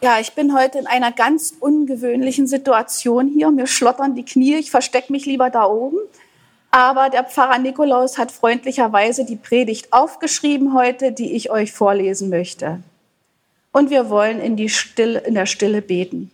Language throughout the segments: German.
Ja, ich bin heute in einer ganz ungewöhnlichen Situation hier. Mir schlottern die Knie, ich verstecke mich lieber da oben. Aber der Pfarrer Nikolaus hat freundlicherweise die Predigt aufgeschrieben heute, die ich euch vorlesen möchte. Und wir wollen in, die Stille, in der Stille beten.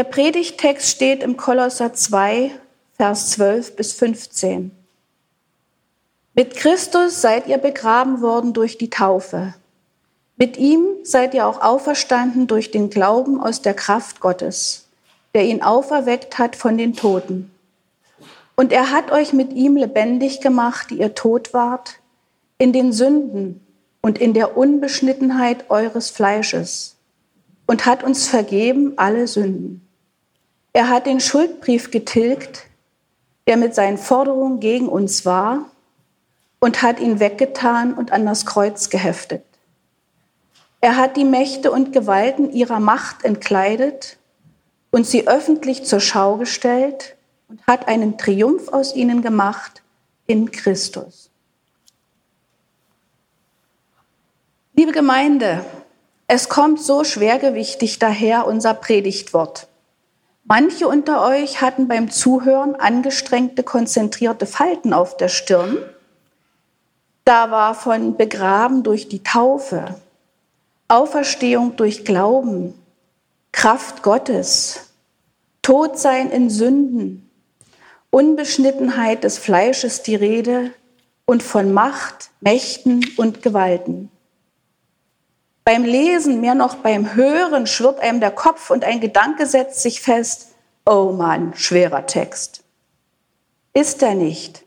Der Predigtext steht im Kolosser 2, Vers 12 bis 15. Mit Christus seid ihr begraben worden durch die Taufe. Mit ihm seid ihr auch auferstanden durch den Glauben aus der Kraft Gottes, der ihn auferweckt hat von den Toten. Und er hat euch mit ihm lebendig gemacht, die ihr tot wart, in den Sünden und in der Unbeschnittenheit eures Fleisches und hat uns vergeben alle Sünden. Er hat den Schuldbrief getilgt, der mit seinen Forderungen gegen uns war, und hat ihn weggetan und an das Kreuz geheftet. Er hat die Mächte und Gewalten ihrer Macht entkleidet und sie öffentlich zur Schau gestellt und hat einen Triumph aus ihnen gemacht in Christus. Liebe Gemeinde, es kommt so schwergewichtig daher unser Predigtwort. Manche unter euch hatten beim Zuhören angestrengte, konzentrierte Falten auf der Stirn. Da war von begraben durch die Taufe, Auferstehung durch Glauben, Kraft Gottes, Todsein in Sünden, Unbeschnittenheit des Fleisches die Rede und von Macht, Mächten und Gewalten. Beim Lesen, mehr noch beim Hören, schwirrt einem der Kopf und ein Gedanke setzt sich fest. Oh Mann, schwerer Text. Ist er nicht?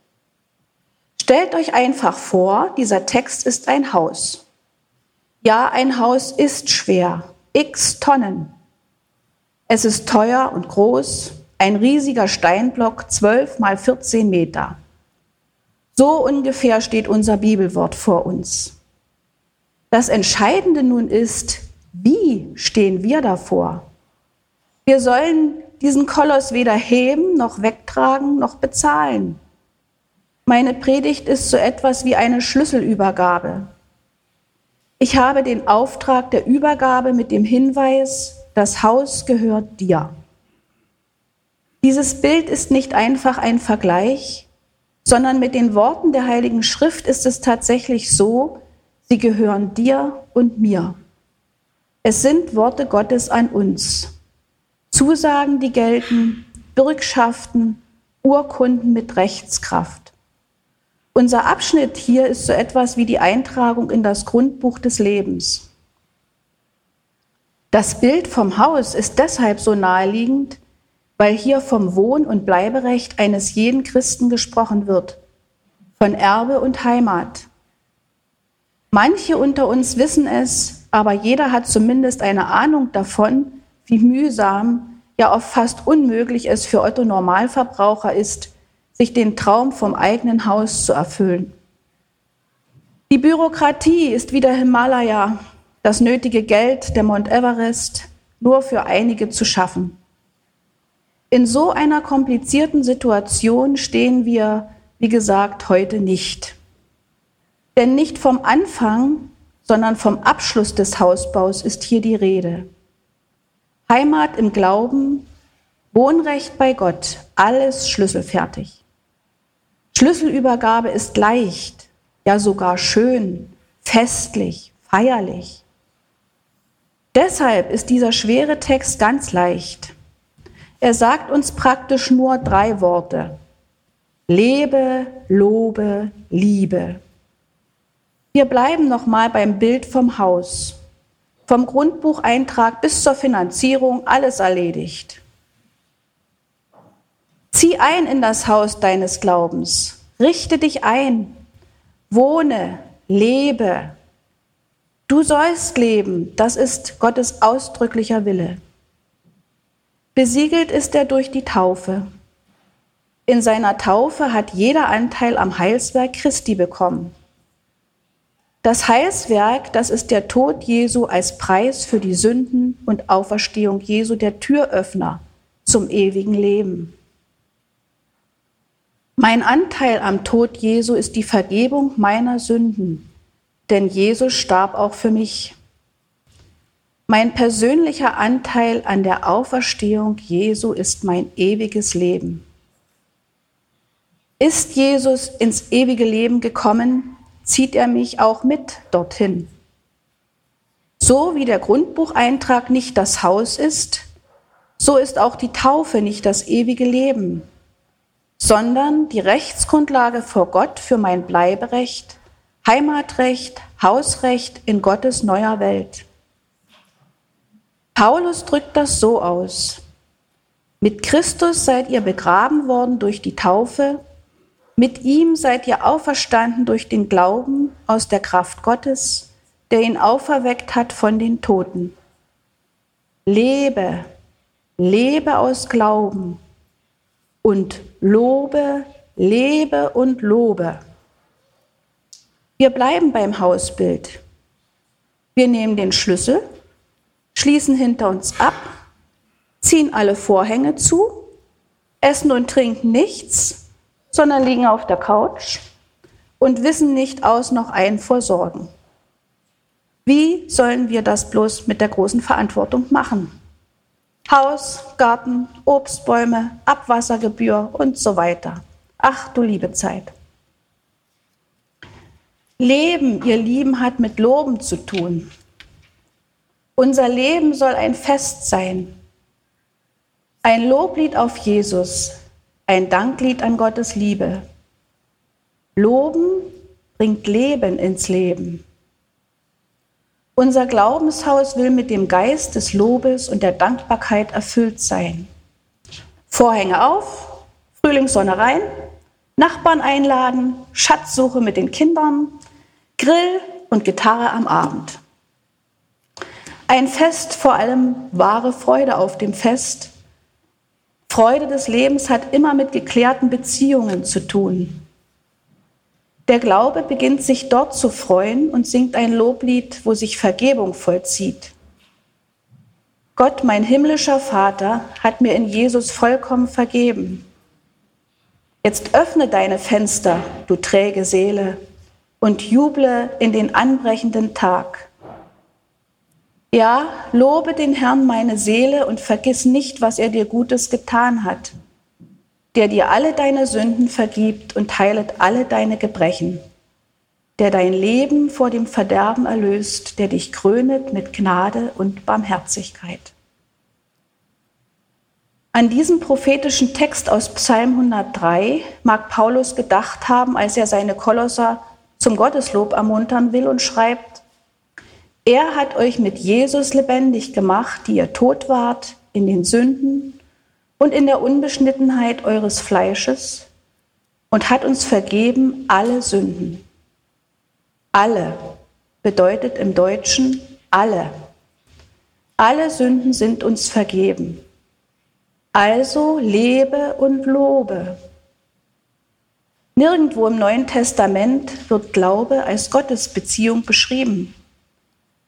Stellt euch einfach vor, dieser Text ist ein Haus. Ja, ein Haus ist schwer, x Tonnen. Es ist teuer und groß, ein riesiger Steinblock, 12 mal 14 Meter. So ungefähr steht unser Bibelwort vor uns. Das Entscheidende nun ist, wie stehen wir davor? Wir sollen diesen Koloss weder heben, noch wegtragen, noch bezahlen. Meine Predigt ist so etwas wie eine Schlüsselübergabe. Ich habe den Auftrag der Übergabe mit dem Hinweis, das Haus gehört dir. Dieses Bild ist nicht einfach ein Vergleich, sondern mit den Worten der Heiligen Schrift ist es tatsächlich so, Sie gehören dir und mir. Es sind Worte Gottes an uns. Zusagen, die gelten, Bürgschaften, Urkunden mit Rechtskraft. Unser Abschnitt hier ist so etwas wie die Eintragung in das Grundbuch des Lebens. Das Bild vom Haus ist deshalb so naheliegend, weil hier vom Wohn- und Bleiberecht eines jeden Christen gesprochen wird, von Erbe und Heimat. Manche unter uns wissen es, aber jeder hat zumindest eine Ahnung davon, wie mühsam, ja oft fast unmöglich es für Otto Normalverbraucher ist, sich den Traum vom eigenen Haus zu erfüllen. Die Bürokratie ist wie der Himalaya, das nötige Geld der Mount Everest nur für einige zu schaffen. In so einer komplizierten Situation stehen wir, wie gesagt, heute nicht. Denn nicht vom Anfang, sondern vom Abschluss des Hausbaus ist hier die Rede. Heimat im Glauben, Wohnrecht bei Gott, alles schlüsselfertig. Schlüsselübergabe ist leicht, ja sogar schön, festlich, feierlich. Deshalb ist dieser schwere Text ganz leicht. Er sagt uns praktisch nur drei Worte. Lebe, lobe, liebe. Wir bleiben nochmal beim Bild vom Haus. Vom Grundbucheintrag bis zur Finanzierung alles erledigt. Zieh ein in das Haus deines Glaubens. Richte dich ein. Wohne, lebe. Du sollst leben. Das ist Gottes ausdrücklicher Wille. Besiegelt ist er durch die Taufe. In seiner Taufe hat jeder Anteil am Heilswerk Christi bekommen. Das Heilswerk, das ist der Tod Jesu als Preis für die Sünden und Auferstehung Jesu, der Türöffner zum ewigen Leben. Mein Anteil am Tod Jesu ist die Vergebung meiner Sünden, denn Jesus starb auch für mich. Mein persönlicher Anteil an der Auferstehung Jesu ist mein ewiges Leben. Ist Jesus ins ewige Leben gekommen, zieht er mich auch mit dorthin. So wie der Grundbucheintrag nicht das Haus ist, so ist auch die Taufe nicht das ewige Leben, sondern die Rechtsgrundlage vor Gott für mein Bleiberecht, Heimatrecht, Hausrecht in Gottes neuer Welt. Paulus drückt das so aus. Mit Christus seid ihr begraben worden durch die Taufe, mit ihm seid ihr auferstanden durch den Glauben aus der Kraft Gottes, der ihn auferweckt hat von den Toten. Lebe, lebe aus Glauben und lobe, lebe und lobe. Wir bleiben beim Hausbild. Wir nehmen den Schlüssel, schließen hinter uns ab, ziehen alle Vorhänge zu, essen und trinken nichts, sondern liegen auf der Couch und wissen nicht aus noch ein vor Sorgen. Wie sollen wir das bloß mit der großen Verantwortung machen? Haus, Garten, Obstbäume, Abwassergebühr und so weiter. Ach du liebe Zeit. Leben, ihr Lieben, hat mit Loben zu tun. Unser Leben soll ein Fest sein. Ein Loblied auf Jesus, ein Danklied an Gottes Liebe. Loben bringt Leben ins Leben. Unser Glaubenshaus will mit dem Geist des Lobes und der Dankbarkeit erfüllt sein. Vorhänge auf, Frühlingssonne rein, Nachbarn einladen, Schatzsuche mit den Kindern, Grill und Gitarre am Abend. Ein Fest, vor allem wahre Freude auf dem Fest. Freude des Lebens hat immer mit geklärten Beziehungen zu tun. Der Glaube beginnt sich dort zu freuen und singt ein Loblied, wo sich Vergebung vollzieht. Gott, mein himmlischer Vater, hat mir in Jesus vollkommen vergeben. Jetzt öffne deine Fenster, du träge Seele, und juble in den anbrechenden Tag. Ja, lobe den Herrn meine Seele und vergiss nicht, was er dir Gutes getan hat der dir alle deine Sünden vergibt und heilet alle deine Gebrechen, der dein Leben vor dem Verderben erlöst, der dich krönet mit Gnade und Barmherzigkeit. An diesen prophetischen Text aus Psalm 103 mag Paulus gedacht haben, als er seine Kolosser zum Gotteslob ermuntern will und schreibt, er hat euch mit Jesus lebendig gemacht, die ihr tot wart in den Sünden und in der Unbeschnittenheit eures Fleisches und hat uns vergeben alle Sünden. Alle bedeutet im Deutschen alle. Alle Sünden sind uns vergeben. Also lebe und lobe. Nirgendwo im Neuen Testament wird Glaube als Gottesbeziehung beschrieben,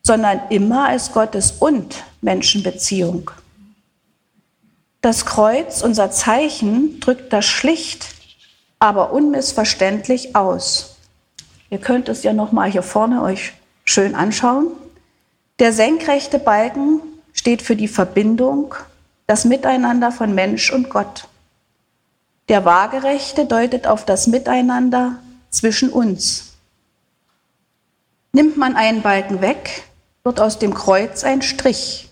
sondern immer als Gottes und Menschenbeziehung. Das Kreuz, unser Zeichen, drückt das schlicht, aber unmissverständlich aus. Ihr könnt es ja noch mal hier vorne euch schön anschauen. Der senkrechte Balken steht für die Verbindung, das Miteinander von Mensch und Gott. Der waagerechte deutet auf das Miteinander zwischen uns. Nimmt man einen Balken weg, wird aus dem Kreuz ein Strich.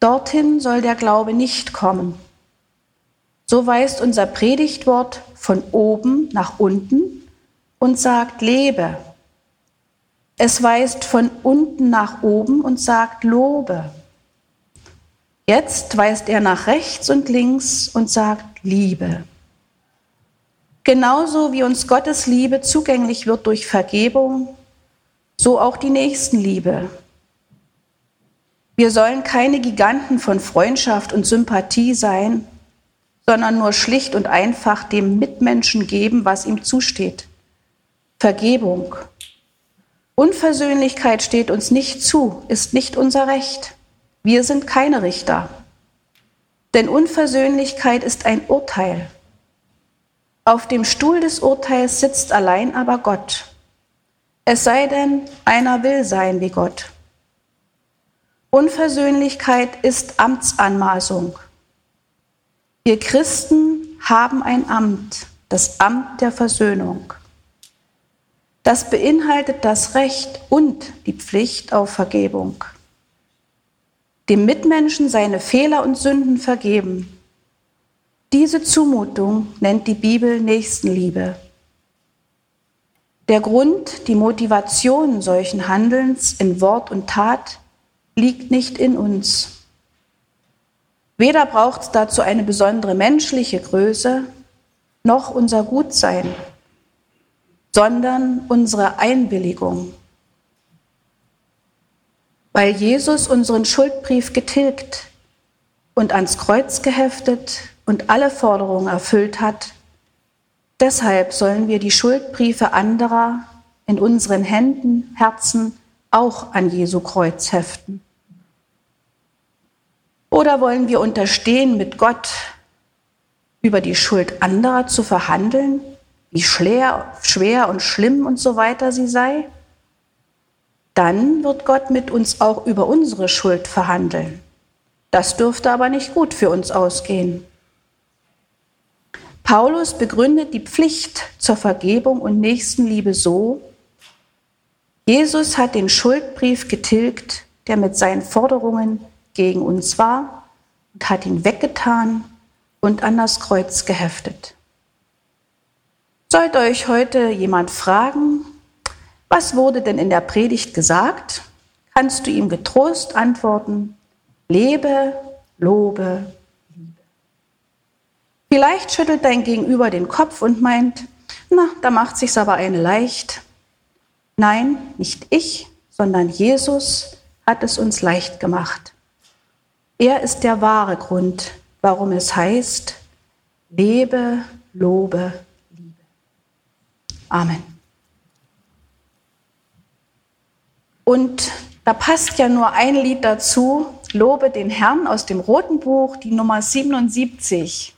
Dorthin soll der Glaube nicht kommen. So weist unser Predigtwort von oben nach unten und sagt, lebe. Es weist von unten nach oben und sagt, lobe. Jetzt weist er nach rechts und links und sagt, liebe. Genauso wie uns Gottes Liebe zugänglich wird durch Vergebung, so auch die Nächstenliebe, wir sollen keine Giganten von Freundschaft und Sympathie sein, sondern nur schlicht und einfach dem Mitmenschen geben, was ihm zusteht. Vergebung. Unversöhnlichkeit steht uns nicht zu, ist nicht unser Recht. Wir sind keine Richter. Denn Unversöhnlichkeit ist ein Urteil. Auf dem Stuhl des Urteils sitzt allein aber Gott. Es sei denn, einer will sein wie Gott. Unversöhnlichkeit ist Amtsanmaßung. Wir Christen haben ein Amt, das Amt der Versöhnung. Das beinhaltet das Recht und die Pflicht auf Vergebung. Dem Mitmenschen seine Fehler und Sünden vergeben. Diese Zumutung nennt die Bibel Nächstenliebe. Der Grund, die Motivation solchen Handelns in Wort und Tat liegt nicht in uns. Weder braucht es dazu eine besondere menschliche Größe noch unser Gutsein, sondern unsere Einwilligung. Weil Jesus unseren Schuldbrief getilgt und ans Kreuz geheftet und alle Forderungen erfüllt hat, deshalb sollen wir die Schuldbriefe anderer in unseren Händen, Herzen auch an Jesu Kreuz heften. Oder wollen wir unterstehen, mit Gott über die Schuld anderer zu verhandeln, wie schwer, schwer und schlimm und so weiter sie sei? Dann wird Gott mit uns auch über unsere Schuld verhandeln. Das dürfte aber nicht gut für uns ausgehen. Paulus begründet die Pflicht zur Vergebung und Nächstenliebe so, Jesus hat den Schuldbrief getilgt, der mit seinen Forderungen gegen uns war und hat ihn weggetan und an das Kreuz geheftet. Sollte euch heute jemand fragen, was wurde denn in der Predigt gesagt, kannst du ihm getrost antworten, lebe, lobe. Vielleicht schüttelt dein Gegenüber den Kopf und meint, na, da macht sich's aber eine leicht. Nein, nicht ich, sondern Jesus hat es uns leicht gemacht. Er ist der wahre Grund, warum es heißt, lebe, lobe, liebe. Amen. Und da passt ja nur ein Lied dazu, Lobe den Herrn aus dem Roten Buch, die Nummer 77.